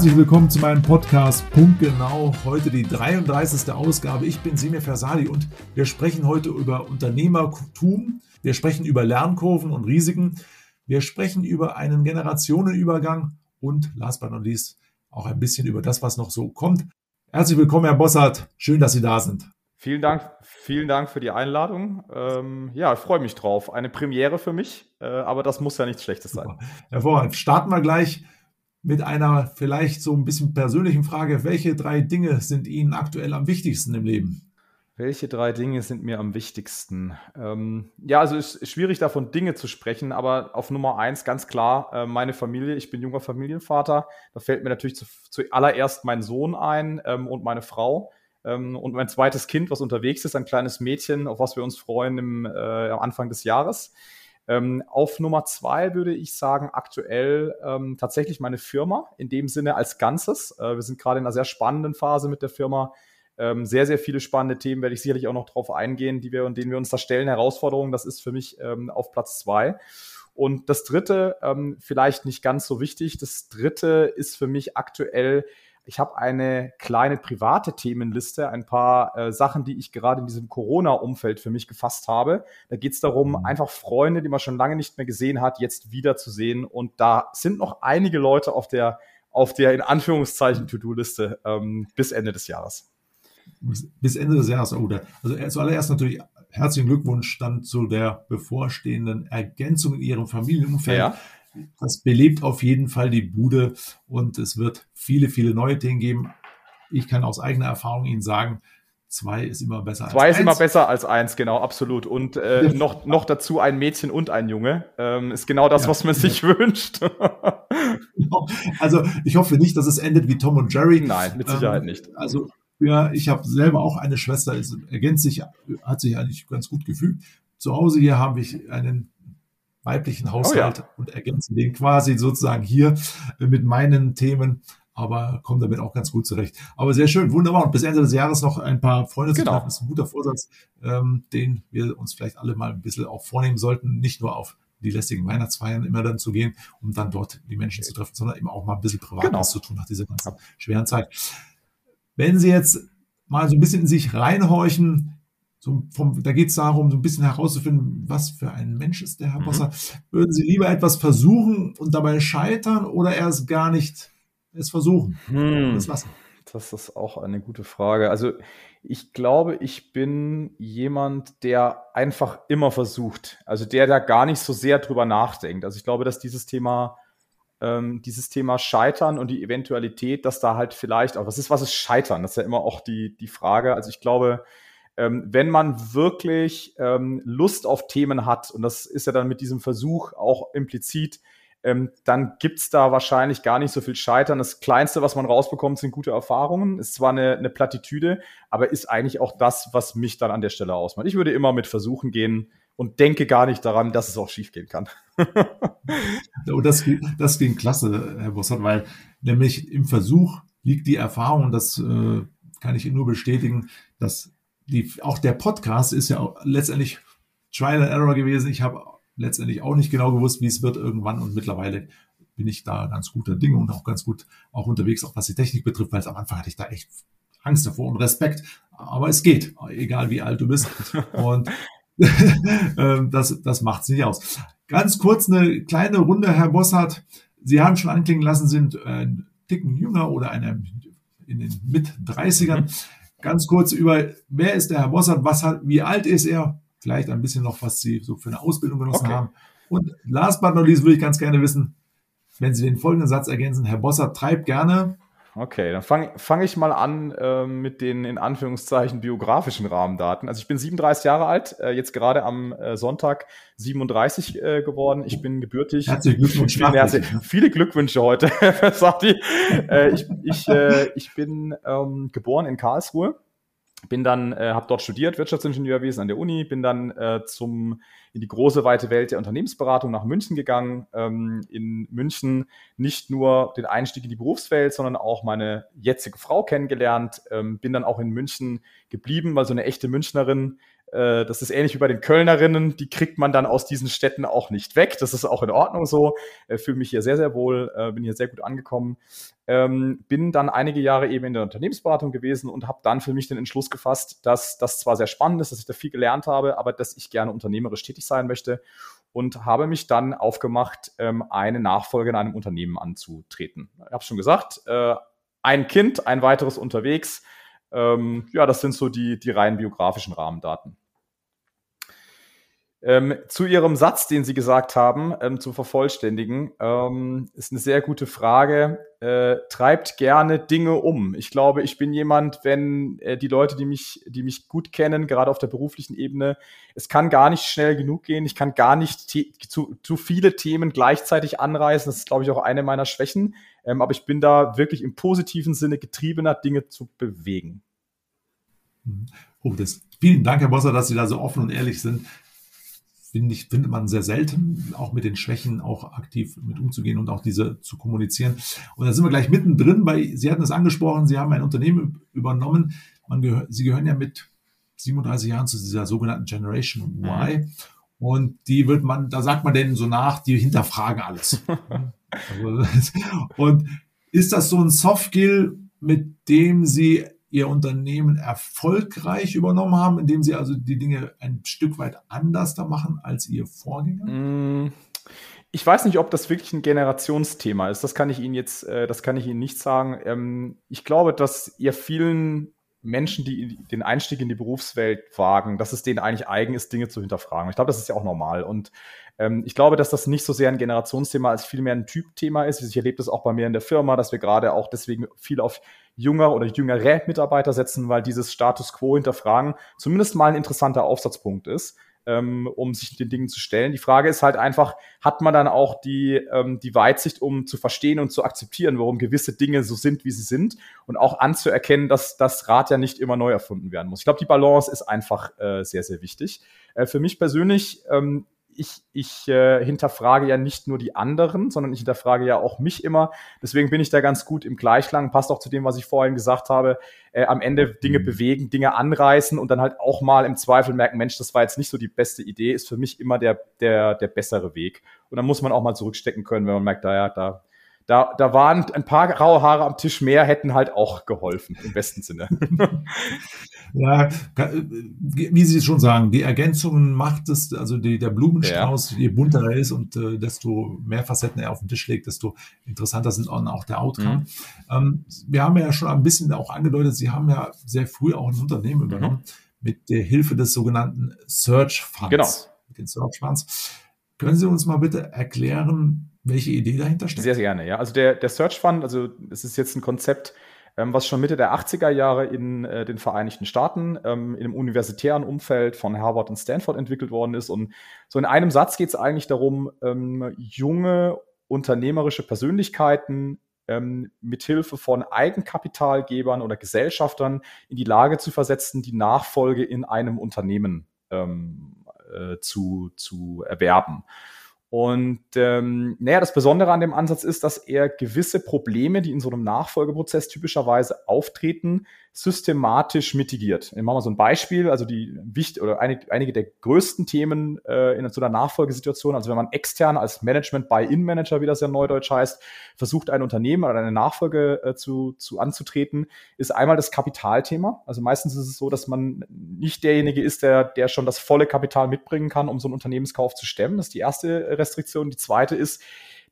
Herzlich willkommen zu meinem Podcast Punktgenau. Heute die 33. Ausgabe. Ich bin Semir Fersali und wir sprechen heute über Unternehmertum. Wir sprechen über Lernkurven und Risiken. Wir sprechen über einen Generationenübergang und last but not least auch ein bisschen über das, was noch so kommt. Herzlich willkommen, Herr Bossart. Schön, dass Sie da sind. Vielen Dank, vielen Dank für die Einladung. Ähm, ja, ich freue mich drauf. Eine Premiere für mich, äh, aber das muss ja nichts Schlechtes sein. Hervorragend. Starten wir gleich mit einer vielleicht so ein bisschen persönlichen Frage. Welche drei Dinge sind Ihnen aktuell am wichtigsten im Leben? Welche drei Dinge sind mir am wichtigsten? Ähm, ja, also es ist schwierig davon Dinge zu sprechen, aber auf Nummer eins ganz klar äh, meine Familie. Ich bin junger Familienvater. Da fällt mir natürlich zu, zuallererst mein Sohn ein ähm, und meine Frau. Ähm, und mein zweites Kind, was unterwegs ist, ein kleines Mädchen, auf was wir uns freuen im, äh, am Anfang des Jahres. Ähm, auf Nummer zwei würde ich sagen, aktuell ähm, tatsächlich meine Firma, in dem Sinne als Ganzes. Äh, wir sind gerade in einer sehr spannenden Phase mit der Firma. Ähm, sehr, sehr viele spannende Themen werde ich sicherlich auch noch drauf eingehen, die wir und denen wir uns da stellen. Herausforderungen, das ist für mich ähm, auf Platz zwei. Und das dritte, ähm, vielleicht nicht ganz so wichtig, das dritte ist für mich aktuell ich habe eine kleine private Themenliste, ein paar äh, Sachen, die ich gerade in diesem Corona-Umfeld für mich gefasst habe. Da geht es darum, mhm. einfach Freunde, die man schon lange nicht mehr gesehen hat, jetzt wiederzusehen. Und da sind noch einige Leute auf der, auf der in Anführungszeichen To-Do-Liste ähm, bis Ende des Jahres. Bis Ende des Jahres, oh, also zuallererst natürlich herzlichen Glückwunsch dann zu der bevorstehenden Ergänzung in Ihrem Familienumfeld. Ja. Das belebt auf jeden Fall die Bude und es wird viele, viele neue Themen geben. Ich kann aus eigener Erfahrung Ihnen sagen, zwei ist immer besser als eins. Zwei ist immer besser als eins, genau, absolut. Und äh, noch, noch dazu ein Mädchen und ein Junge. Ähm, ist genau das, ja, was man ja. sich wünscht. also ich hoffe nicht, dass es endet wie Tom und Jerry. Nein, mit Sicherheit ähm, nicht. Also ja, ich habe selber auch eine Schwester, es ergänzt sich, hat sich eigentlich ganz gut gefügt. Zu Hause hier habe ich einen weiblichen Haushalt oh ja. und ergänzen den quasi sozusagen hier mit meinen Themen aber komme damit auch ganz gut zurecht. Aber sehr schön, wunderbar. Und bis Ende des Jahres noch ein paar Freunde genau. zu treffen, ist ein guter Vorsatz, ähm, den wir uns vielleicht alle mal ein bisschen auch vornehmen sollten, nicht nur auf die lästigen Weihnachtsfeiern immer dann zu gehen, um dann dort die Menschen zu treffen, sondern eben auch mal ein bisschen Privates genau. zu tun nach dieser ganzen schweren Zeit. Wenn Sie jetzt mal so ein bisschen in sich reinhorchen, so vom, da geht es darum, so ein bisschen herauszufinden, was für ein Mensch ist der Herr mhm. Bosser. Würden Sie lieber etwas versuchen und dabei scheitern oder erst gar nicht es versuchen? Hm. Das lassen. Das ist auch eine gute Frage. Also ich glaube, ich bin jemand, der einfach immer versucht. Also der da gar nicht so sehr drüber nachdenkt. Also ich glaube, dass dieses Thema, ähm, dieses Thema Scheitern und die Eventualität, dass da halt vielleicht auch, was ist, was ist Scheitern? Das ist ja immer auch die, die Frage. Also ich glaube, ähm, wenn man wirklich ähm, Lust auf Themen hat, und das ist ja dann mit diesem Versuch auch implizit, ähm, dann gibt's da wahrscheinlich gar nicht so viel Scheitern. Das Kleinste, was man rausbekommt, sind gute Erfahrungen. Ist zwar eine, eine Plattitüde, aber ist eigentlich auch das, was mich dann an der Stelle ausmacht. Ich würde immer mit Versuchen gehen und denke gar nicht daran, dass es auch schiefgehen kann. und das, das ging klasse, Herr Bossert, weil nämlich im Versuch liegt die Erfahrung, das äh, kann ich Ihnen nur bestätigen, dass die, auch der Podcast ist ja letztendlich Trial and Error gewesen. Ich habe letztendlich auch nicht genau gewusst, wie es wird irgendwann und mittlerweile bin ich da ganz guter Dinge und auch ganz gut auch unterwegs, auch was die Technik betrifft, weil am Anfang hatte ich da echt Angst davor und Respekt. Aber es geht, egal wie alt du bist. Und ähm, das, das macht es nicht aus. Ganz kurz eine kleine Runde, Herr Bossart. Sie haben schon anklingen lassen, sind ein Ticken jünger oder eine in den Mit-30ern. Ganz kurz über, wer ist der Herr Mossad, was hat, wie alt ist er, vielleicht ein bisschen noch, was Sie so für eine Ausbildung genossen okay. haben. Und last but not least würde ich ganz gerne wissen, wenn Sie den folgenden Satz ergänzen, Herr Bossert treibt gerne Okay, dann fange fang ich mal an äh, mit den in Anführungszeichen biografischen Rahmendaten. Also ich bin 37 Jahre alt, äh, jetzt gerade am äh, Sonntag 37 äh, geworden. Ich bin gebürtig. Herzlichen Glückwunsch. Vielen herzlich, viele Glückwünsche heute, Sati. äh, ich, ich, äh, ich bin ähm, geboren in Karlsruhe bin dann, äh, habe dort studiert, Wirtschaftsingenieurwesen an der Uni, bin dann äh, zum, in die große, weite Welt der Unternehmensberatung nach München gegangen. Ähm, in München nicht nur den Einstieg in die Berufswelt, sondern auch meine jetzige Frau kennengelernt. Ähm, bin dann auch in München geblieben, weil so eine echte Münchnerin Äh, das ist ähnlich wie bei den Kölnerinnen, die kriegt man dann aus diesen Städten auch nicht weg. Das ist auch in Ordnung so. Äh, Fühle mich hier sehr, sehr wohl, äh, bin hier sehr gut angekommen. Ähm, bin dann einige Jahre eben in der Unternehmensberatung gewesen und habe dann für mich den Entschluss gefasst, dass das zwar sehr spannend ist, dass ich da viel gelernt habe, aber dass ich gerne unternehmerisch tätig sein möchte und habe mich dann aufgemacht, ähm, eine Nachfolge in einem Unternehmen anzutreten. Ich habe schon gesagt, äh, ein Kind, ein weiteres unterwegs. Ähm, ja, das sind so die, die rein biografischen Rahmendaten. Ähm, zu Ihrem Satz, den Sie gesagt haben, ähm, zu vervollständigen, ähm, ist eine sehr gute Frage. Äh, treibt gerne Dinge um. Ich glaube, ich bin jemand, wenn äh, die Leute, die mich, die mich gut kennen, gerade auf der beruflichen Ebene, es kann gar nicht schnell genug gehen. Ich kann gar nicht zu, zu viele Themen gleichzeitig anreißen. Das ist, glaube ich, auch eine meiner Schwächen. Ähm, aber ich bin da wirklich im positiven Sinne getriebener, Dinge zu bewegen. Oh, das, vielen Dank, Herr Bosser, dass Sie da so offen und ehrlich sind finde ich, findet man sehr selten, auch mit den Schwächen auch aktiv mit umzugehen und auch diese zu kommunizieren. Und da sind wir gleich mittendrin, weil Sie hatten es angesprochen, Sie haben ein Unternehmen übernommen. Gehör, Sie gehören ja mit 37 Jahren zu dieser sogenannten Generation Y. Mhm. Und die wird man, da sagt man denen so nach, die hinterfragen alles. Also, und ist das so ein Softskill, mit dem Sie ihr Unternehmen erfolgreich übernommen haben, indem sie also die Dinge ein Stück weit anders da machen als ihr Vorgänger? Mm, ich weiß nicht, ob das wirklich ein Generationsthema ist. Das kann ich Ihnen jetzt, äh, das kann ich Ihnen nicht sagen. Ähm, ich glaube, dass ihr vielen Menschen, die den Einstieg in die Berufswelt wagen, dass es denen eigentlich eigen ist, Dinge zu hinterfragen. Ich glaube, das ist ja auch normal. Und ähm, ich glaube, dass das nicht so sehr ein Generationsthema als vielmehr ein Typthema ist. Ich erlebe das auch bei mir in der Firma, dass wir gerade auch deswegen viel auf junger oder jüngere Mitarbeiter setzen, weil dieses Status quo hinterfragen zumindest mal ein interessanter Aufsatzpunkt ist, ähm, um sich den Dingen zu stellen. Die Frage ist halt einfach, hat man dann auch die, ähm, die Weitsicht, um zu verstehen und zu akzeptieren, warum gewisse Dinge so sind, wie sie sind und auch anzuerkennen, dass das Rad ja nicht immer neu erfunden werden muss. Ich glaube, die Balance ist einfach äh, sehr, sehr wichtig. Äh, für mich persönlich ähm, ich, ich äh, hinterfrage ja nicht nur die anderen, sondern ich hinterfrage ja auch mich immer. Deswegen bin ich da ganz gut im Gleichklang, passt auch zu dem, was ich vorhin gesagt habe. Äh, am Ende Dinge mhm. bewegen, Dinge anreißen und dann halt auch mal im Zweifel merken, Mensch, das war jetzt nicht so die beste Idee, ist für mich immer der, der, der bessere Weg. Und dann muss man auch mal zurückstecken können, wenn man merkt, da, ja, da, da, da waren ein paar graue Haare am Tisch mehr, hätten halt auch geholfen, im besten Sinne. Ja, wie Sie schon sagen, die Ergänzungen macht es, also die, der Blumenstrauß, ja. je bunter er ist und äh, desto mehr Facetten er auf den Tisch legt, desto interessanter sind auch der Outcome. Mhm. Ähm, wir haben ja schon ein bisschen auch angedeutet, Sie haben ja sehr früh auch ein Unternehmen übernommen mhm. mit der Hilfe des sogenannten Search Funds. Genau. Mit den Search Funds. Können Sie uns mal bitte erklären, welche Idee dahinter steckt? Sehr, sehr gerne, ja. Also der, der Search Fund, also es ist jetzt ein Konzept, ähm, was schon Mitte der 80er Jahre in äh, den Vereinigten Staaten ähm, in einem universitären Umfeld von Harvard und Stanford entwickelt worden ist. Und so in einem Satz geht es eigentlich darum, ähm, junge unternehmerische Persönlichkeiten ähm, mithilfe von Eigenkapitalgebern oder Gesellschaftern in die Lage zu versetzen, die Nachfolge in einem Unternehmen ähm, äh, zu, zu erwerben. Und ähm, naja, das Besondere an dem Ansatz ist, dass er gewisse Probleme, die in so einem Nachfolgeprozess typischerweise auftreten, systematisch mitigiert. Ich mache mal so ein Beispiel, also die wichtig oder einige, einige der größten Themen äh, in so einer Nachfolgesituation, also wenn man extern als Management Buy-in-Manager, wie das ja neudeutsch heißt, versucht, ein Unternehmen oder eine Nachfolge äh, zu, zu anzutreten, ist einmal das Kapitalthema. Also meistens ist es so, dass man nicht derjenige ist, der, der schon das volle Kapital mitbringen kann, um so einen Unternehmenskauf zu stemmen. Das ist die erste Restriktion. Die zweite ist,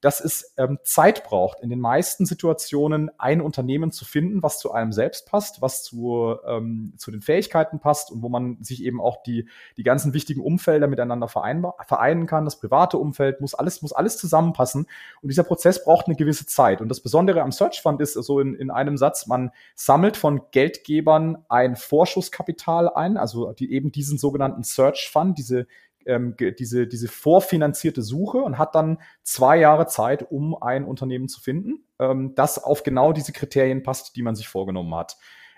dass es ähm, Zeit braucht, in den meisten Situationen ein Unternehmen zu finden, was zu einem selbst passt, was zu, ähm, zu den Fähigkeiten passt und wo man sich eben auch die, die ganzen wichtigen Umfelder miteinander vereinen kann. Das private Umfeld muss alles, muss alles zusammenpassen. Und dieser Prozess braucht eine gewisse Zeit. Und das Besondere am Search Fund ist so also in, in einem Satz, man sammelt von Geldgebern ein Vorschusskapital ein, also die, eben diesen sogenannten Search Fund, diese ähm, diese, diese vorfinanzierte Suche und hat dann zwei Jahre Zeit, um ein Unternehmen zu finden, ähm, das auf genau diese Kriterien passt, die man sich vorgenommen hat.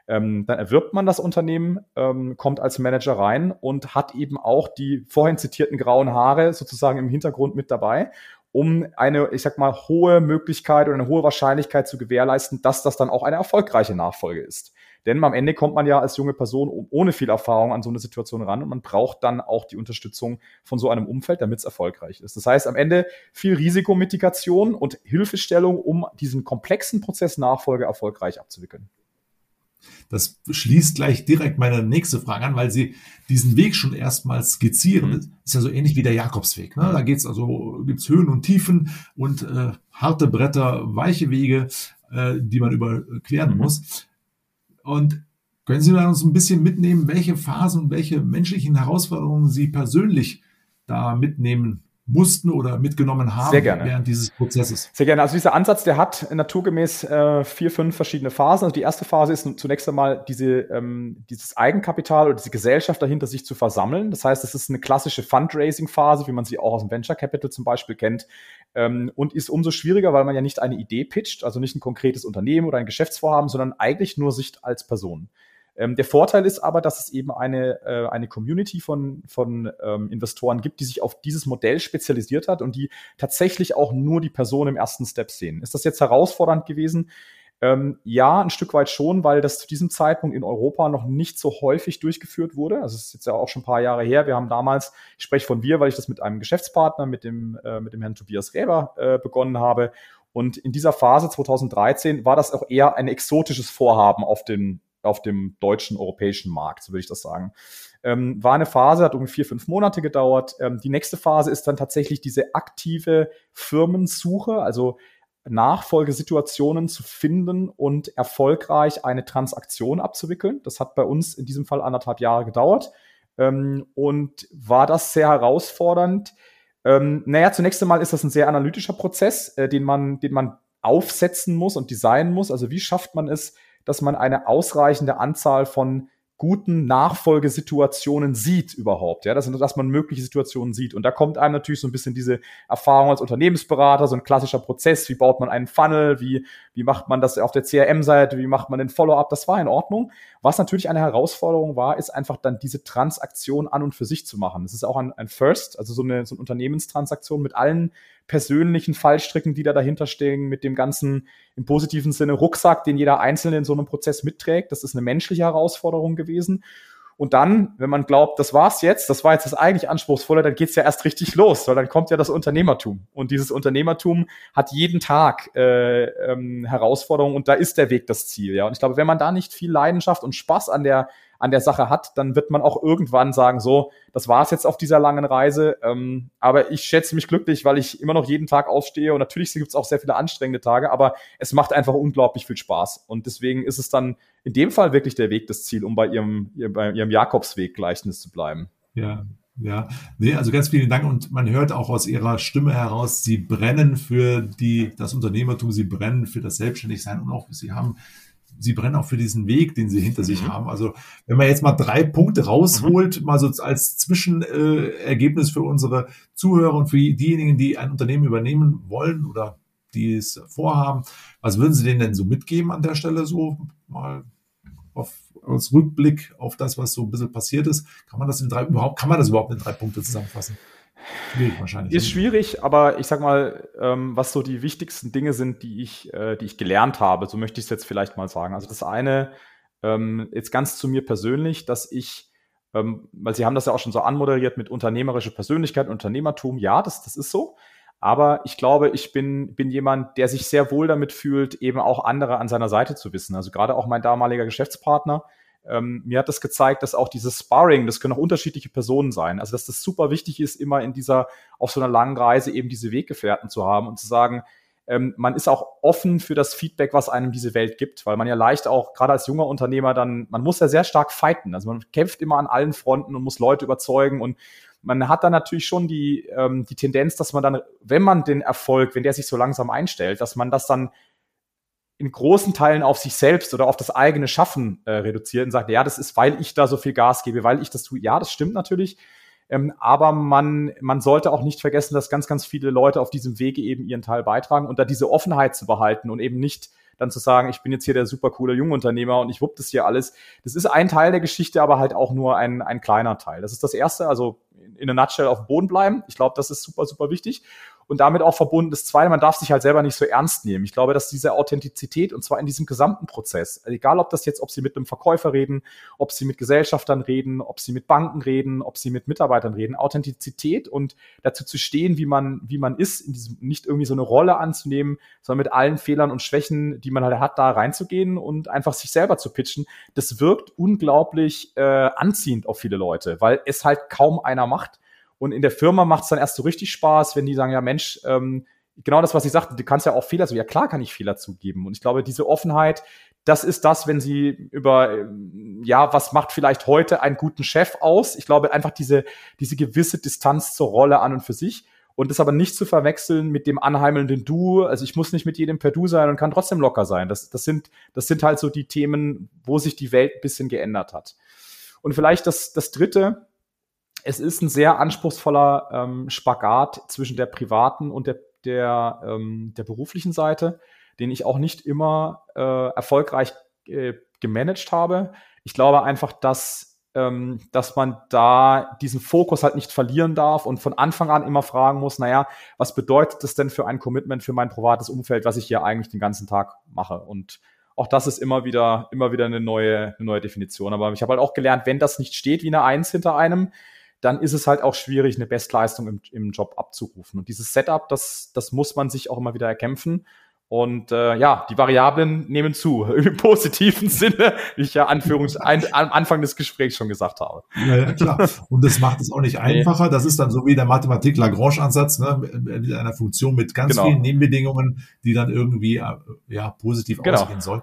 Ähm, dann erwirbt man das Unternehmen, ähm, kommt als Manager rein und hat eben auch die vorhin zitierten grauen Haare sozusagen im Hintergrund mit dabei, um eine, ich sag mal, hohe Möglichkeit oder eine hohe Wahrscheinlichkeit zu gewährleisten, dass das dann auch eine erfolgreiche Nachfolge ist. Denn am Ende kommt man ja als junge Person ohne viel Erfahrung an so eine Situation ran und man braucht dann auch die Unterstützung von so einem Umfeld, damit es erfolgreich ist. Das heißt, am Ende viel Risikomitigation und Hilfestellung, um diesen komplexen Prozess Nachfolge erfolgreich abzuwickeln. Das schließt gleich direkt meine nächste Frage an, weil Sie diesen Weg schon erstmal skizzieren. Mhm. Ist ja so ähnlich wie der Jakobsweg. Ne? Da geht's also, gibt's Höhen und Tiefen und äh, harte Bretter, weiche Wege, äh, die man überqueren mhm. muss. Und können Sie uns ein bisschen mitnehmen, welche Phasen und welche menschlichen Herausforderungen Sie persönlich da mitnehmen mussten oder mitgenommen haben während dieses Prozesses? Sehr gerne. Also dieser Ansatz, der hat naturgemäß äh, vier, fünf verschiedene Phasen. Also die erste Phase ist zunächst einmal diese, ähm, dieses Eigenkapital oder diese Gesellschaft dahinter sich zu versammeln. Das heißt, es ist eine klassische Fundraising-Phase, wie man sie auch aus dem Venture Capital zum Beispiel kennt. Ähm, und ist umso schwieriger, weil man ja nicht eine Idee pitcht, also nicht ein konkretes Unternehmen oder ein Geschäftsvorhaben, sondern eigentlich nur sich als Person. Ähm, der Vorteil ist aber, dass es eben eine, äh, eine Community von, von ähm, Investoren gibt, die sich auf dieses Modell spezialisiert hat und die tatsächlich auch nur die Person im ersten Step sehen. Ist das jetzt herausfordernd gewesen? Ähm, ja, ein Stück weit schon, weil das zu diesem Zeitpunkt in Europa noch nicht so häufig durchgeführt wurde. Also es ist jetzt ja auch schon ein paar Jahre her. Wir haben damals, ich spreche von wir, weil ich das mit einem Geschäftspartner, mit dem, äh, mit dem Herrn Tobias Räber äh, begonnen habe. Und in dieser Phase 2013 war das auch eher ein exotisches Vorhaben auf den auf dem deutschen, europäischen Markt, so würde ich das sagen. Ähm, war eine Phase, hat irgendwie vier, fünf Monate gedauert. Ähm, die nächste Phase ist dann tatsächlich diese aktive Firmensuche, also Nachfolgesituationen zu finden und erfolgreich eine Transaktion abzuwickeln. Das hat bei uns in diesem Fall anderthalb Jahre gedauert. Ähm, und war das sehr herausfordernd? Ähm, naja, zunächst einmal ist das ein sehr analytischer Prozess, äh, den man, den man aufsetzen muss und designen muss. Also wie schafft man es, dass man eine ausreichende Anzahl von guten Nachfolgesituationen sieht überhaupt, ja, dass, dass man mögliche Situationen sieht. Und da kommt einem natürlich so ein bisschen diese Erfahrung als Unternehmensberater, so ein klassischer Prozess, wie baut man einen Funnel, wie, wie macht man das auf der CRM-Seite, wie macht man den Follow-up, das war in Ordnung. Was natürlich eine Herausforderung war, ist einfach dann diese Transaktion an und für sich zu machen. Das ist auch ein, ein First, also so eine, so eine Unternehmenstransaktion mit allen persönlichen Fallstricken, die da dahinter stehen, mit dem ganzen im positiven Sinne Rucksack, den jeder Einzelne in so einem Prozess mitträgt. Das ist eine menschliche Herausforderung gewesen. Und dann, wenn man glaubt, das war's jetzt, das war jetzt das eigentlich Anspruchsvolle, dann geht's ja erst richtig los, weil dann kommt ja das Unternehmertum. Und dieses Unternehmertum hat jeden Tag äh, ähm, Herausforderungen und da ist der Weg das Ziel. Ja. Und ich glaube, wenn man da nicht viel Leidenschaft und Spaß an der an der Sache hat, dann wird man auch irgendwann sagen, so, das war's jetzt auf dieser langen Reise. Ähm, aber ich schätze mich glücklich, weil ich immer noch jeden Tag aufstehe und natürlich gibt es auch sehr viele anstrengende Tage, aber es macht einfach unglaublich viel Spaß. Und deswegen ist es dann in dem Fall wirklich der Weg das Ziel, um bei ihrem, bei ihrem Jakobsweg-Gleichnis zu bleiben. Ja, ja, nee, also ganz vielen Dank und man hört auch aus Ihrer Stimme heraus, Sie brennen für die, das Unternehmertum, Sie brennen für das Selbstständigsein und auch Sie haben sie brennen auch für diesen Weg, den sie hinter mhm. sich haben. Also wenn man jetzt mal drei Punkte rausholt, mhm. mal so als Zwischenergebnis für unsere Zuhörer und für diejenigen, die ein Unternehmen übernehmen wollen oder die es vorhaben, was würden Sie denen denn so mitgeben an der Stelle so mal auf, als Rückblick auf das, was so ein bisschen passiert ist? Kann man das in drei überhaupt, kann man das überhaupt in drei Punkte zusammenfassen? Schwierig wahrscheinlich. Ist schwierig, aber ich sag mal, ähm, was so die wichtigsten Dinge sind, die ich, äh, die ich gelernt habe, so möchte ich es jetzt vielleicht mal sagen. Also das eine, ähm, jetzt ganz zu mir persönlich, dass ich, ähm, weil Sie haben das ja auch schon so anmoderiert mit unternehmerische Persönlichkeit, Unternehmertum, ja, das, das ist so. Aber ich glaube, ich bin, bin jemand, der sich sehr wohl damit fühlt, eben auch andere an seiner Seite zu wissen. Also gerade auch mein damaliger Geschäftspartner, ähm, mir hat das gezeigt, dass auch dieses Sparring, das können auch unterschiedliche Personen sein, also dass das super wichtig ist, immer in dieser, auf so einer langen Reise eben diese Weggefährten zu haben und zu sagen, ähm, man ist auch offen für das Feedback, was einem diese Welt gibt, weil man ja leicht auch, gerade als junger Unternehmer, dann, man muss ja sehr stark fighten. Also man kämpft immer an allen Fronten und muss Leute überzeugen und man hat dann natürlich schon die, ähm, die Tendenz, dass man dann, wenn man den Erfolg, wenn der sich so langsam einstellt, dass man das dann in großen Teilen auf sich selbst oder auf das eigene Schaffen äh, reduziert und sagt, ja, das ist, weil ich da so viel Gas gebe, weil ich das tue. Ja, das stimmt natürlich. Ähm, aber man, man sollte auch nicht vergessen, dass ganz, ganz viele Leute auf diesem Wege eben ihren Teil beitragen und da diese Offenheit zu behalten und eben nicht dann zu sagen, ich bin jetzt hier der super coole Jungunternehmer und ich wupp das hier alles. Das ist ein Teil der Geschichte, aber halt auch nur ein, ein kleiner Teil. Das ist das Erste, also in a nutshell auf dem Boden bleiben. Ich glaube, das ist super, super wichtig. Und damit auch verbunden das Zweite, man darf sich halt selber nicht so ernst nehmen. Ich glaube, dass diese Authentizität und zwar in diesem gesamten Prozess, also egal ob das jetzt, ob Sie mit einem Verkäufer reden, ob Sie mit Gesellschaftern reden, ob Sie mit Banken reden, ob Sie mit Mitarbeitern reden, Authentizität und dazu zu stehen, wie man, wie man ist, in diesem, nicht irgendwie so eine Rolle anzunehmen, sondern mit allen Fehlern und Schwächen, die man halt hat, da reinzugehen und einfach sich selber zu pitchen, das wirkt unglaublich äh, anziehend auf viele Leute, weil es halt kaum einer macht. Und in der Firma macht es dann erst so richtig Spaß, wenn die sagen, ja Mensch, ähm, genau das, was ich sagte, du kannst ja auch Fehler so, ja klar kann ich Fehler zugeben. Und ich glaube, diese Offenheit, das ist das, wenn sie über, ähm, ja, was macht vielleicht heute einen guten Chef aus? Ich glaube einfach diese, diese gewisse Distanz zur Rolle an und für sich und das aber nicht zu verwechseln mit dem anheimelnden Du. Also ich muss nicht mit jedem per Du sein und kann trotzdem locker sein. Das, das, sind, das sind halt so die Themen, wo sich die Welt ein bisschen geändert hat. Und vielleicht das, das Dritte, es ist ein sehr anspruchsvoller ähm, Spagat zwischen der privaten und der, der, ähm, der beruflichen Seite, den ich auch nicht immer äh, erfolgreich äh, gemanagt habe. Ich glaube einfach, dass, ähm, dass man da diesen Fokus halt nicht verlieren darf und von Anfang an immer fragen muss, naja, was bedeutet das denn für ein Commitment für mein privates Umfeld, was ich hier eigentlich den ganzen Tag mache? Und auch das ist immer wieder, immer wieder eine neue, eine neue Definition. Aber ich habe halt auch gelernt, wenn das nicht steht wie eine Eins hinter einem, dann ist es halt auch schwierig, eine Bestleistung im, im Job abzurufen. Und dieses Setup, das, das muss man sich auch immer wieder erkämpfen. Und äh, ja, die Variablen nehmen zu, im positiven Sinne, wie ich ja Anführungs ein, am Anfang des Gesprächs schon gesagt habe. Ja, ja, klar. Und das macht es auch nicht einfacher. Das ist dann so wie der Mathematik-Lagrange-Ansatz, ne, mit einer Funktion mit ganz genau. vielen Nebenbedingungen, die dann irgendwie äh, ja, positiv genau. ausgehen soll.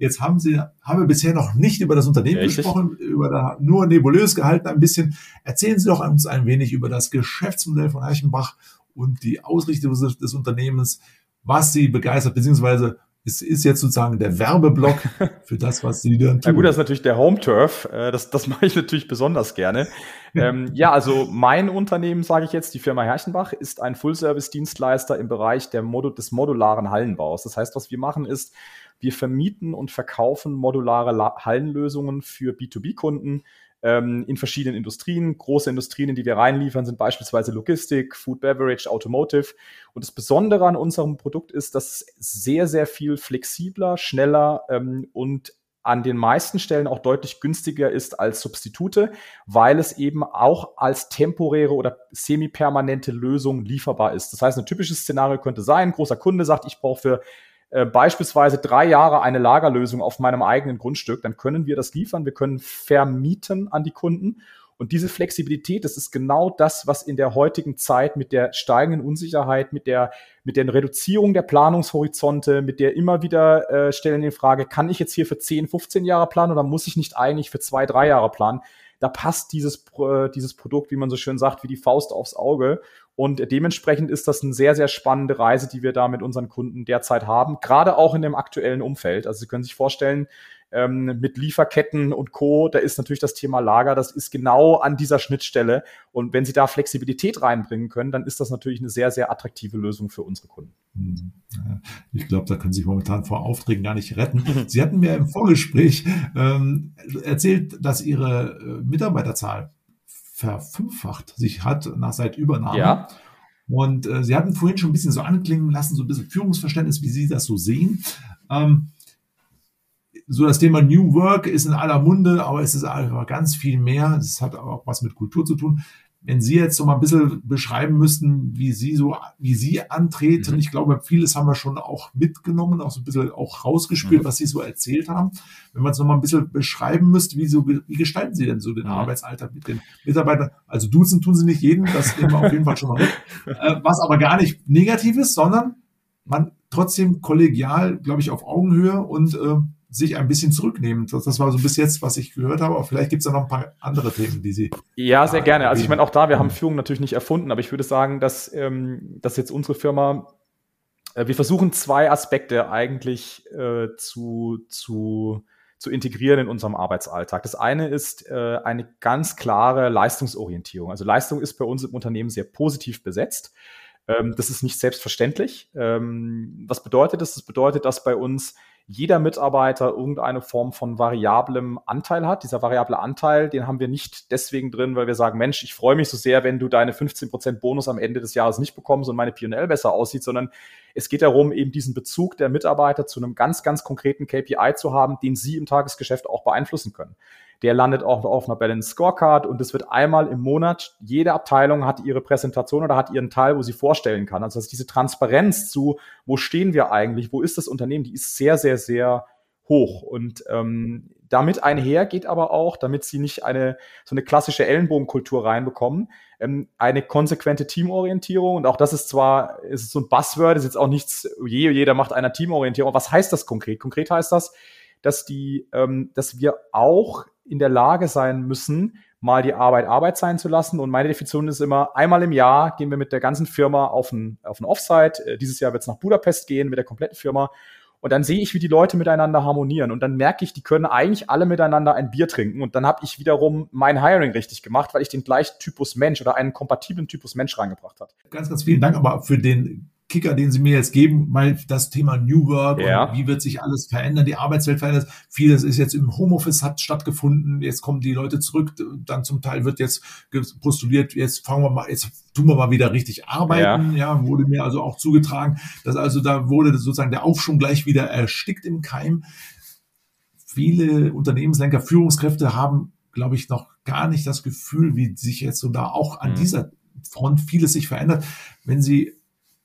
Jetzt haben Sie, haben wir bisher noch nicht über das Unternehmen Richtig. gesprochen, über da, nur nebulös gehalten ein bisschen. Erzählen Sie doch uns ein wenig über das Geschäftsmodell von Eichenbach und die Ausrichtung des, des Unternehmens was sie begeistert, beziehungsweise es ist jetzt sozusagen der Werbeblock für das, was sie dann tun. Ja gut, das ist natürlich der Home Turf. Äh, das, das mache ich natürlich besonders gerne. ähm, ja, also mein Unternehmen, sage ich jetzt, die Firma Herrchenbach, ist ein Full-Service-Dienstleister im Bereich der Modu des modularen Hallenbaus. Das heißt, was wir machen ist, wir vermieten und verkaufen modulare Hallenlösungen für B2B-Kunden ähm, in verschiedenen Industrien. Große Industrien, in die wir reinliefern, sind beispielsweise Logistik, Food Beverage, Automotive. Und das Besondere an unserem Produkt ist, dass es sehr, sehr viel flexibler, schneller ähm, und an den meisten Stellen auch deutlich günstiger ist als Substitute, weil es eben auch als temporäre oder semi-permanente Lösung lieferbar ist. Das heißt, ein typisches Szenario könnte sein, ein großer Kunde sagt, ich brauche für äh, beispielsweise drei Jahre eine Lagerlösung auf meinem eigenen Grundstück, dann können wir das liefern. Wir können vermieten an die Kunden. Und diese Flexibilität, das ist genau das, was in der heutigen Zeit mit der steigenden Unsicherheit, mit der, mit der Reduzierung der Planungshorizonte, mit der immer wieder äh, stellen in Frage, kann ich jetzt hier für 10, 15 Jahre planen oder muss ich nicht eigentlich für zwei, drei Jahre planen? Da passt dieses, äh, dieses Produkt, wie man so schön sagt, wie die Faust aufs Auge. Und dementsprechend ist das eine sehr, sehr spannende Reise, die wir da mit unseren Kunden derzeit haben, gerade auch in dem aktuellen Umfeld. Also Sie können sich vorstellen, ähm, mit Lieferketten und Co., da ist natürlich das Thema Lager, das ist genau an dieser Schnittstelle. Und wenn Sie da Flexibilität reinbringen können, dann ist das natürlich eine sehr, sehr attraktive Lösung für unsere Kunden. Hm. Ich glaube, da können Sie sich momentan vor Aufträgen gar nicht retten. Sie hatten mir im Vorgespräch ähm, erzählt, dass Ihre äh, Mitarbeiterzahl verfünffacht sich hat nach seit Übernahme. Ja. Und äh, Sie hatten vorhin schon ein bisschen so anklingen lassen, so ein bisschen Führungsverständnis, wie Sie das so sehen. Ähm, so das Thema New Work ist in aller Munde, aber es ist einfach ganz viel mehr. Es hat auch was mit Kultur zu tun wenn Sie jetzt so mal ein bisschen beschreiben müssten, wie Sie so, wie Sie antreten, mhm. ich glaube, vieles haben wir schon auch mitgenommen, auch so ein bisschen auch rausgespielt, mhm. was Sie so erzählt haben. Wenn man es noch mal ein bisschen beschreiben müsste, wie, so, wie gestalten Sie denn so den mhm. Arbeitsalltag mit den Mitarbeitern? Also duzen tun Sie nicht jeden, das nehmen wir auf jeden Fall schon mal mit. Äh, was aber gar nicht negativ ist, sondern man trotzdem kollegial, glaube ich, auf Augenhöhe und äh, sich ein bisschen zurücknehmen. Das, war so bis jetzt, was ich gehört habe. Aber vielleicht gibt es da noch ein paar andere Themen, die Sie. Ja, sehr gerne. Also ich meine, auch da, wir haben Führung natürlich nicht erfunden, aber ich würde sagen, dass, ähm, dass jetzt unsere Firma, äh, wir versuchen zwei Aspekte eigentlich äh, zu, zu, zu integrieren in unserem Arbeitsalltag. Das eine ist äh, eine ganz klare Leistungsorientierung. Also Leistung ist bei uns im Unternehmen sehr positiv besetzt. Ähm, das ist nicht selbstverständlich. Ähm, was bedeutet das? Das bedeutet, dass bei uns jeder Mitarbeiter irgendeine Form von variablem Anteil hat. Dieser variable Anteil, den haben wir nicht deswegen drin, weil wir sagen, Mensch, ich freue mich so sehr, wenn du deine 15% Bonus am Ende des Jahres nicht bekommst und meine P&L besser aussieht, sondern es geht darum, eben diesen Bezug der Mitarbeiter zu einem ganz, ganz konkreten KPI zu haben, den sie im Tagesgeschäft auch beeinflussen können. Der landet auch auf einer Balance Scorecard und es wird einmal im Monat, jede Abteilung hat ihre Präsentation oder hat ihren Teil, wo sie vorstellen kann. Also diese Transparenz zu, wo stehen wir eigentlich, wo ist das Unternehmen, die ist sehr, sehr, sehr hoch. Und ähm, damit einher geht aber auch, damit sie nicht eine so eine klassische Ellenbogenkultur reinbekommen, ähm, eine konsequente Teamorientierung. Und auch das ist zwar, ist so ein Buzzword, ist jetzt auch nichts, je, jeder macht eine Teamorientierung. Was heißt das konkret? Konkret heißt das, dass die, ähm, dass wir auch in der Lage sein müssen, mal die Arbeit Arbeit sein zu lassen. Und meine Definition ist immer, einmal im Jahr gehen wir mit der ganzen Firma auf ein, auf ein Offsite. Äh, dieses Jahr wird es nach Budapest gehen mit der kompletten Firma. Und dann sehe ich, wie die Leute miteinander harmonieren. Und dann merke ich, die können eigentlich alle miteinander ein Bier trinken. Und dann habe ich wiederum mein Hiring richtig gemacht, weil ich den gleichen Typus Mensch oder einen kompatiblen Typus Mensch reingebracht habe. Ganz, ganz vielen Dank aber für den Kicker, den Sie mir jetzt geben, mal das Thema New Work ja. und wie wird sich alles verändern, die Arbeitswelt verändert. Vieles ist jetzt im Homeoffice hat stattgefunden, jetzt kommen die Leute zurück, dann zum Teil wird jetzt postuliert, jetzt fangen wir mal, jetzt tun wir mal wieder richtig arbeiten, ja, ja wurde mir also auch zugetragen, dass also da wurde sozusagen der Aufschwung gleich wieder erstickt im Keim. Viele Unternehmenslenker, Führungskräfte haben, glaube ich, noch gar nicht das Gefühl, wie sich jetzt so da auch an mhm. dieser Front vieles sich verändert. Wenn Sie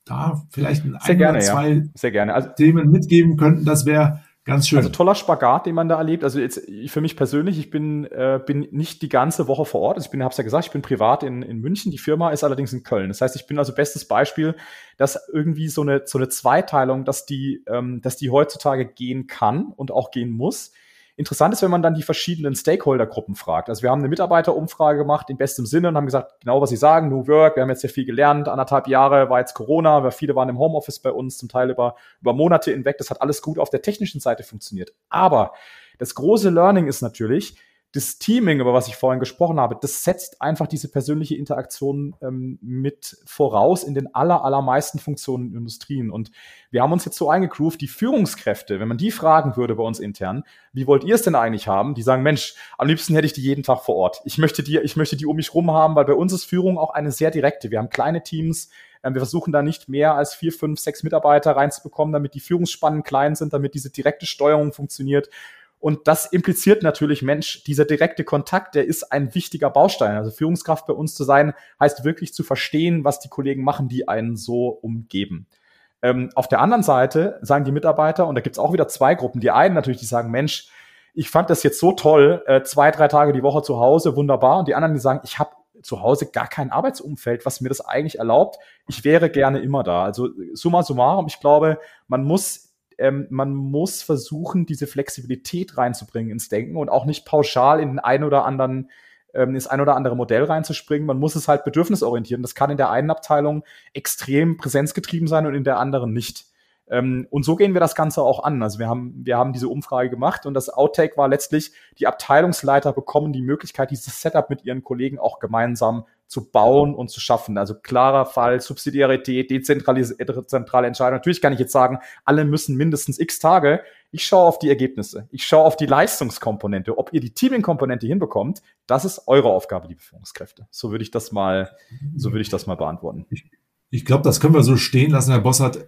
da vielleicht ein, Sehr ein gerne, oder zwei ja. Sehr gerne. Also, Themen mitgeben könnten, das wäre ganz schön. Also toller Spagat, den man da erlebt. Also jetzt für mich persönlich, ich bin, äh, bin nicht die ganze Woche vor Ort. Also ich bin, habe es ja gesagt, ich bin privat in, in München. Die Firma ist allerdings in Köln. Das heißt, ich bin also bestes Beispiel, dass irgendwie so eine so eine Zweiteilung, dass die, ähm, dass die heutzutage gehen kann und auch gehen muss Interessant ist, wenn man dann die verschiedenen Stakeholder-Gruppen fragt. Also wir haben eine Mitarbeiterumfrage gemacht in bestem Sinne und haben gesagt, genau was Sie sagen, New Work, wir haben jetzt sehr viel gelernt, anderthalb Jahre war jetzt Corona, viele waren im Homeoffice bei uns, zum Teil über, über Monate hinweg. Das hat alles gut auf der technischen Seite funktioniert. Aber das große Learning ist natürlich, das Teaming, über was ich vorhin gesprochen habe, das setzt einfach diese persönliche Interaktion ähm, mit voraus in den aller, allermeisten Funktionen in Industrien. Und wir haben uns jetzt so eingegroovt, die Führungskräfte, wenn man die fragen würde bei uns intern, wie wollt ihr es denn eigentlich haben? Die sagen, Mensch, am liebsten hätte ich die jeden Tag vor Ort. Ich möchte die, ich möchte die um mich rum haben, weil bei uns ist Führung auch eine sehr direkte. Wir haben kleine Teams, ähm, wir versuchen da nicht mehr als vier, fünf, sechs Mitarbeiter reinzubekommen, damit die Führungsspannen klein sind, damit diese direkte Steuerung funktioniert. Und das impliziert natürlich, Mensch, dieser direkte Kontakt, der ist ein wichtiger Baustein. Also Führungskraft bei uns zu sein, heißt wirklich zu verstehen, was die Kollegen machen, die einen so umgeben. Ähm, auf der anderen Seite sagen die Mitarbeiter, und da gibt's auch wieder zwei Gruppen. Die einen natürlich, die sagen, Mensch, ich fand das jetzt so toll, äh, zwei, drei Tage die Woche zu Hause, wunderbar. Und die anderen, die sagen, ich habe zu Hause gar kein Arbeitsumfeld, was mir das eigentlich erlaubt. Ich wäre gerne immer da. Also summa summarum, ich glaube, man muss ähm, man muss versuchen, diese Flexibilität reinzubringen ins Denken und auch nicht pauschal in den einen oder anderen ähm, ins ein oder andere Modell reinzuspringen. Man muss es halt bedürfnisorientieren. Das kann in der einen Abteilung extrem präsenzgetrieben sein und in der anderen nicht. Ähm, und so gehen wir das Ganze auch an. Also wir haben, wir haben diese Umfrage gemacht und das Outtake war letztlich, die Abteilungsleiter bekommen die Möglichkeit, dieses Setup mit ihren Kollegen auch gemeinsam zu bauen und zu schaffen. Also klarer Fall, Subsidiarität, dezentrale Entscheidung. Natürlich kann ich jetzt sagen, alle müssen mindestens x Tage. Ich schaue auf die Ergebnisse. Ich schaue auf die Leistungskomponente. Ob ihr die Teaming-Komponente hinbekommt, das ist eure Aufgabe, liebe Führungskräfte. So würde ich das mal, so würde ich das mal beantworten. Ich, glaube, das können wir so stehen lassen. Herr Bossert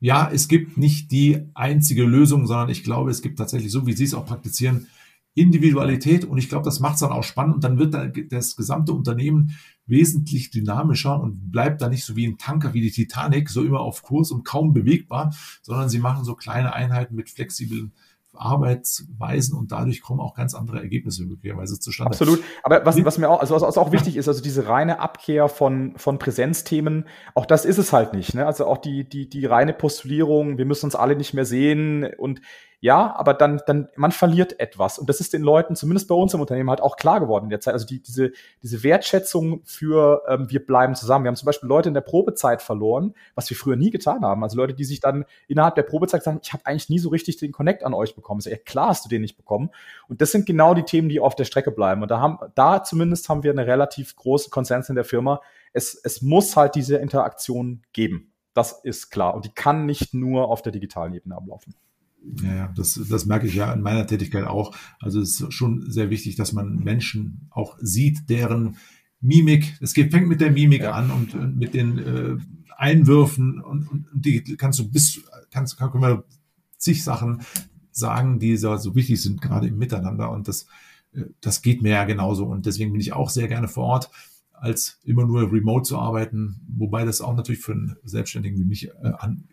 ja, es gibt nicht die einzige Lösung, sondern ich glaube, es gibt tatsächlich, so wie Sie es auch praktizieren, Individualität. Und ich glaube, das macht es dann auch spannend. Und dann wird dann das gesamte Unternehmen wesentlich dynamischer und bleibt da nicht so wie ein Tanker wie die Titanic, so immer auf Kurs und kaum bewegbar, sondern sie machen so kleine Einheiten mit flexiblen Arbeitsweisen und dadurch kommen auch ganz andere Ergebnisse möglicherweise zustande. Absolut. Aber was, was mir auch, also was auch wichtig ist, also diese reine Abkehr von, von Präsenzthemen, auch das ist es halt nicht. Ne? Also auch die, die, die reine Postulierung, wir müssen uns alle nicht mehr sehen und ja, aber dann, dann, man verliert etwas. Und das ist den Leuten, zumindest bei uns im Unternehmen, halt auch klar geworden in der Zeit. Also die, diese, diese Wertschätzung für ähm, wir bleiben zusammen. Wir haben zum Beispiel Leute in der Probezeit verloren, was wir früher nie getan haben. Also Leute, die sich dann innerhalb der Probezeit sagen, ich habe eigentlich nie so richtig den Connect an euch bekommen. Also, ja, klar hast du den nicht bekommen. Und das sind genau die Themen, die auf der Strecke bleiben. Und da haben, da zumindest haben wir eine relativ große Konsens in der Firma. Es, es muss halt diese Interaktion geben. Das ist klar. Und die kann nicht nur auf der digitalen Ebene ablaufen. Ja, ja, das, das merke ich ja in meiner Tätigkeit auch. Also es ist schon sehr wichtig, dass man Menschen auch sieht, deren Mimik, es geht, fängt mit der Mimik ja. an und, und, mit den äh, Einwürfen und, und, die kannst du bis, kannst, können wir zig Sachen sagen, die so, so wichtig sind, gerade im Miteinander und das, äh, das geht mir ja genauso und deswegen bin ich auch sehr gerne vor Ort als immer nur remote zu arbeiten, wobei das auch natürlich für einen Selbstständigen wie mich äh, an,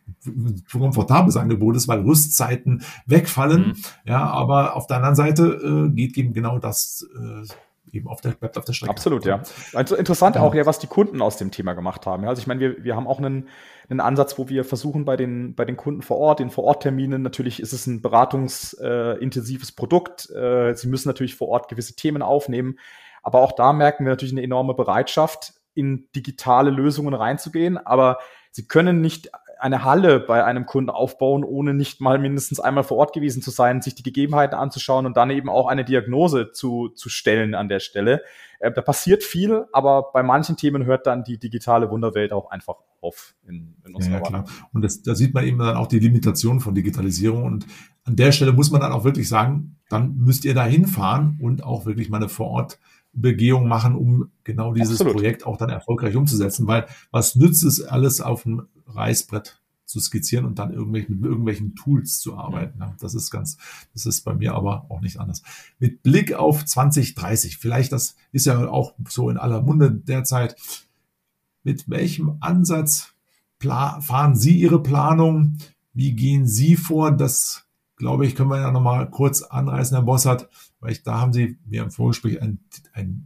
komfortables Angebot ist, weil Rüstzeiten wegfallen. Mhm. Ja, aber auf der anderen Seite äh, geht eben genau das äh, eben auf der, bleibt auf der Strecke. Absolut, ja. Also interessant auch ja, was die Kunden aus dem Thema gemacht haben. Also ich meine, wir, wir haben auch einen, einen Ansatz, wo wir versuchen bei den, bei den Kunden vor Ort, in Vorortterminen, natürlich ist es ein beratungsintensives äh, Produkt. Äh, sie müssen natürlich vor Ort gewisse Themen aufnehmen. Aber auch da merken wir natürlich eine enorme Bereitschaft, in digitale Lösungen reinzugehen. Aber sie können nicht eine Halle bei einem Kunden aufbauen, ohne nicht mal mindestens einmal vor Ort gewesen zu sein, sich die Gegebenheiten anzuschauen und dann eben auch eine Diagnose zu, zu stellen an der Stelle. Äh, da passiert viel, aber bei manchen Themen hört dann die digitale Wunderwelt auch einfach auf in, in unserer ja, klar. Und das, da sieht man eben dann auch die Limitation von Digitalisierung und an der Stelle muss man dann auch wirklich sagen, dann müsst ihr da hinfahren und auch wirklich mal eine vor Ort Begehung machen, um genau dieses Absolut. Projekt auch dann erfolgreich umzusetzen. Weil was nützt es alles auf dem Reißbrett zu skizzieren und dann irgendwelchen, mit irgendwelchen Tools zu arbeiten. Ja, das ist ganz, das ist bei mir aber auch nicht anders. Mit Blick auf 2030, vielleicht das ist ja auch so in aller Munde derzeit. Mit welchem Ansatz fahren Sie Ihre Planung? Wie gehen Sie vor? Das, glaube ich, können wir ja nochmal kurz anreißen, Herr Bossert, weil ich, da haben Sie mir im Vorgespräch ein, ein,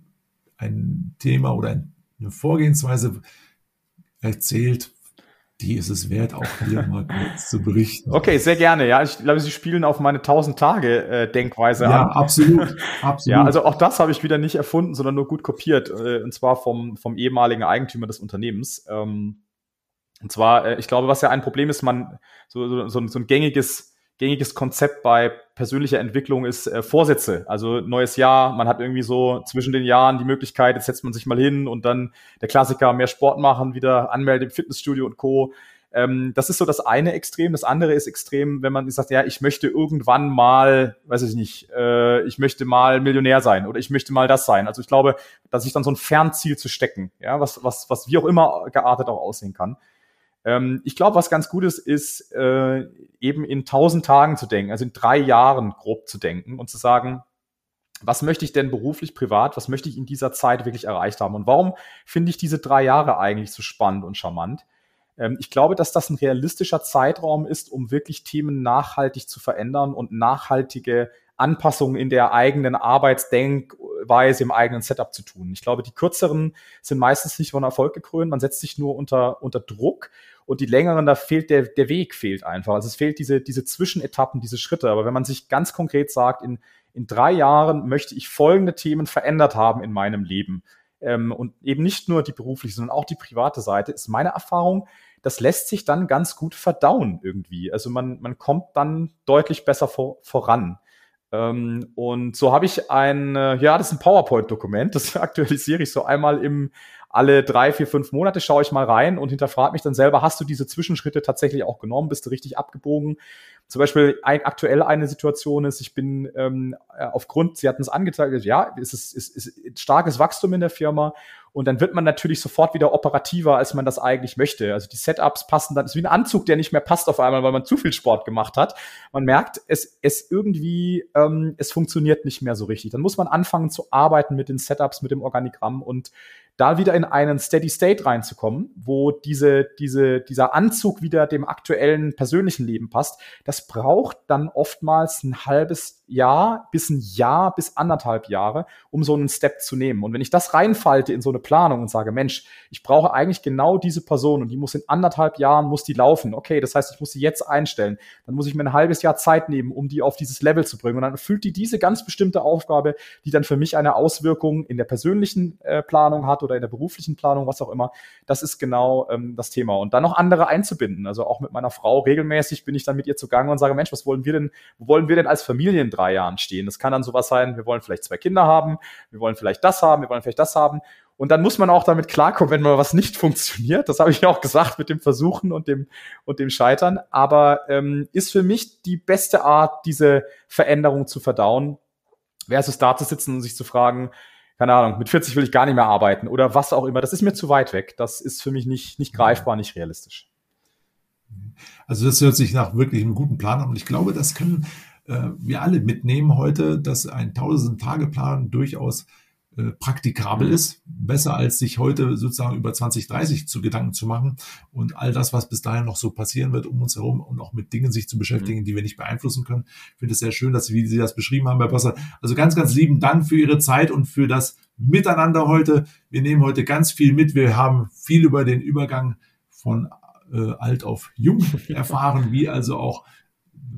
ein Thema oder eine Vorgehensweise erzählt, die ist es wert, auch hier mal kurz zu berichten. Okay, sehr gerne. Ja, ich glaube, Sie spielen auf meine 1000 Tage äh, Denkweise ja, an. Ja, absolut, absolut. Ja, also auch das habe ich wieder nicht erfunden, sondern nur gut kopiert. Äh, und zwar vom, vom ehemaligen Eigentümer des Unternehmens. Ähm, und zwar, äh, ich glaube, was ja ein Problem ist, man so, so, so ein gängiges gängiges Konzept bei persönlicher Entwicklung ist äh, Vorsätze. Also neues Jahr, man hat irgendwie so zwischen den Jahren die Möglichkeit, jetzt setzt man sich mal hin und dann der Klassiker, mehr Sport machen, wieder anmelden im Fitnessstudio und Co. Ähm, das ist so das eine Extrem. Das andere ist extrem, wenn man sagt, ja, ich möchte irgendwann mal, weiß ich nicht, äh, ich möchte mal Millionär sein oder ich möchte mal das sein. Also ich glaube, dass sich dann so ein Fernziel zu stecken, ja, was, was, was wie auch immer geartet auch aussehen kann. Ähm, ich glaube, was ganz gut ist, ist äh, eben in tausend Tagen zu denken, also in drei Jahren grob zu denken und zu sagen, was möchte ich denn beruflich, privat, was möchte ich in dieser Zeit wirklich erreicht haben? Und warum finde ich diese drei Jahre eigentlich so spannend und charmant? Ähm, ich glaube, dass das ein realistischer Zeitraum ist, um wirklich Themen nachhaltig zu verändern und nachhaltige Anpassungen in der eigenen Arbeitsdenkweise, im eigenen Setup zu tun. Ich glaube, die kürzeren sind meistens nicht von Erfolg gekrönt. Man setzt sich nur unter, unter Druck und die längeren, da fehlt der, der Weg fehlt einfach. Also es fehlt diese, diese Zwischenetappen, diese Schritte. Aber wenn man sich ganz konkret sagt, in, in drei Jahren möchte ich folgende Themen verändert haben in meinem Leben, ähm, und eben nicht nur die berufliche, sondern auch die private Seite, ist meine Erfahrung, das lässt sich dann ganz gut verdauen irgendwie. Also man, man kommt dann deutlich besser vor, voran. Ähm, und so habe ich ein, äh, ja, das ist ein PowerPoint-Dokument, das aktualisiere ich so einmal im, alle drei, vier, fünf Monate schaue ich mal rein und hinterfrage mich dann selber, hast du diese Zwischenschritte tatsächlich auch genommen? Bist du richtig abgebogen? Zum Beispiel ein, aktuell eine Situation ist, ich bin ähm, äh, aufgrund, Sie hatten es angezeigt, ja, es ist, ist, ist starkes Wachstum in der Firma und dann wird man natürlich sofort wieder operativer, als man das eigentlich möchte. Also die Setups passen dann, ist wie ein Anzug, der nicht mehr passt auf einmal, weil man zu viel Sport gemacht hat. Man merkt, es, es irgendwie, ähm, es funktioniert nicht mehr so richtig. Dann muss man anfangen zu arbeiten mit den Setups, mit dem Organigramm und da wieder in einen Steady State reinzukommen, wo diese, diese, dieser Anzug wieder dem aktuellen persönlichen Leben passt, das braucht dann oftmals ein halbes Jahr bis ein Jahr bis anderthalb Jahre, um so einen Step zu nehmen. Und wenn ich das reinfalte in so eine Planung und sage, Mensch, ich brauche eigentlich genau diese Person und die muss in anderthalb Jahren, muss die laufen. Okay, das heißt, ich muss sie jetzt einstellen. Dann muss ich mir ein halbes Jahr Zeit nehmen, um die auf dieses Level zu bringen. Und dann erfüllt die diese ganz bestimmte Aufgabe, die dann für mich eine Auswirkung in der persönlichen äh, Planung hat oder in der beruflichen Planung, was auch immer. Das ist genau ähm, das Thema. Und dann noch andere einzubinden. Also auch mit meiner Frau regelmäßig bin ich dann mit ihr zugange und sage, Mensch, was wollen wir denn, wo wollen wir denn als Familie in drei Jahren stehen? Das kann dann sowas sein, wir wollen vielleicht zwei Kinder haben, wir wollen vielleicht das haben, wir wollen vielleicht das haben. Und dann muss man auch damit klarkommen, wenn mal was nicht funktioniert. Das habe ich auch gesagt mit dem Versuchen und dem, und dem Scheitern. Aber ähm, ist für mich die beste Art, diese Veränderung zu verdauen, versus da zu sitzen und sich zu fragen, keine Ahnung, mit 40 will ich gar nicht mehr arbeiten oder was auch immer. Das ist mir zu weit weg. Das ist für mich nicht, nicht greifbar, nicht realistisch. Also das hört sich nach wirklich einem guten Plan an und ich glaube, das können äh, wir alle mitnehmen heute, dass ein 1000-Tage-Plan durchaus äh, praktikabel mhm. ist, besser als sich heute sozusagen über 2030 zu Gedanken zu machen und all das, was bis dahin noch so passieren wird um uns herum und auch mit Dingen sich zu beschäftigen, mhm. die wir nicht beeinflussen können. Ich finde es sehr schön, dass Sie, wie Sie das beschrieben haben, Herr Bosser. Also ganz, ganz lieben Dank für Ihre Zeit und für das Miteinander heute. Wir nehmen heute ganz viel mit. Wir haben viel über den Übergang von äh, alt auf jung erfahren, wie also auch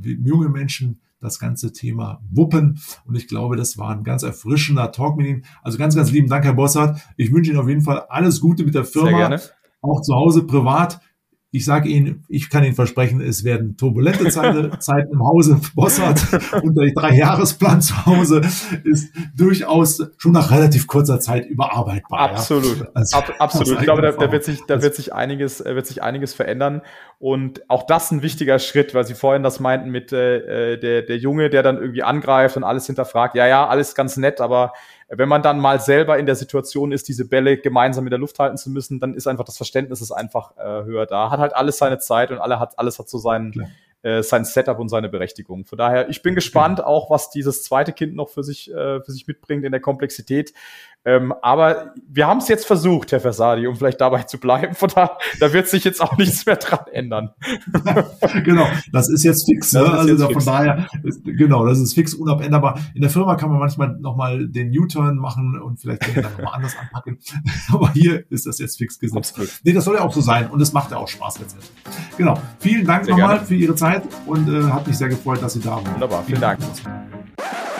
junge Menschen das ganze Thema wuppen. Und ich glaube, das war ein ganz erfrischender Talk mit Ihnen. Also ganz, ganz lieben Dank, Herr Bossart. Ich wünsche Ihnen auf jeden Fall alles Gute mit der Firma. Auch zu Hause privat. Ich sage Ihnen, ich kann Ihnen versprechen, es werden turbulente Zeiten, Zeiten im Hause Bossart und der Dreijahresplan zu Hause ist durchaus schon nach relativ kurzer Zeit überarbeitbar. Absolut, ja. also, Ab, absolut. Ich glaube, da, da, wird sich, da wird sich einiges, äh, wird sich einiges verändern und auch das ein wichtiger Schritt, weil Sie vorhin das meinten mit äh, der der Junge, der dann irgendwie angreift und alles hinterfragt. Ja, ja, alles ganz nett, aber wenn man dann mal selber in der Situation ist, diese Bälle gemeinsam in der Luft halten zu müssen, dann ist einfach das Verständnis ist einfach äh, höher da. Hat halt alles seine Zeit und alle hat, alles hat so seinen, äh, sein Setup und seine Berechtigung. Von daher, ich bin gespannt auch, was dieses zweite Kind noch für sich, äh, für sich mitbringt in der Komplexität. Ähm, aber wir haben es jetzt versucht, Herr Versadi, um vielleicht dabei zu bleiben. Von da, da wird sich jetzt auch nichts mehr dran ändern. genau, das ist jetzt fix. Ne? Also jetzt von fix. daher, ist, genau, das ist fix unabänderbar. In der Firma kann man manchmal nochmal den U-Turn machen und vielleicht dann nochmal anders anpacken. aber hier ist das jetzt fix gesetzt. Absolut. Nee, das soll ja auch so sein und es macht ja auch Spaß letztendlich. Genau. Vielen Dank nochmal für Ihre Zeit und äh, hat mich sehr gefreut, dass Sie da waren. Wunderbar, vielen, vielen Dank. Dank.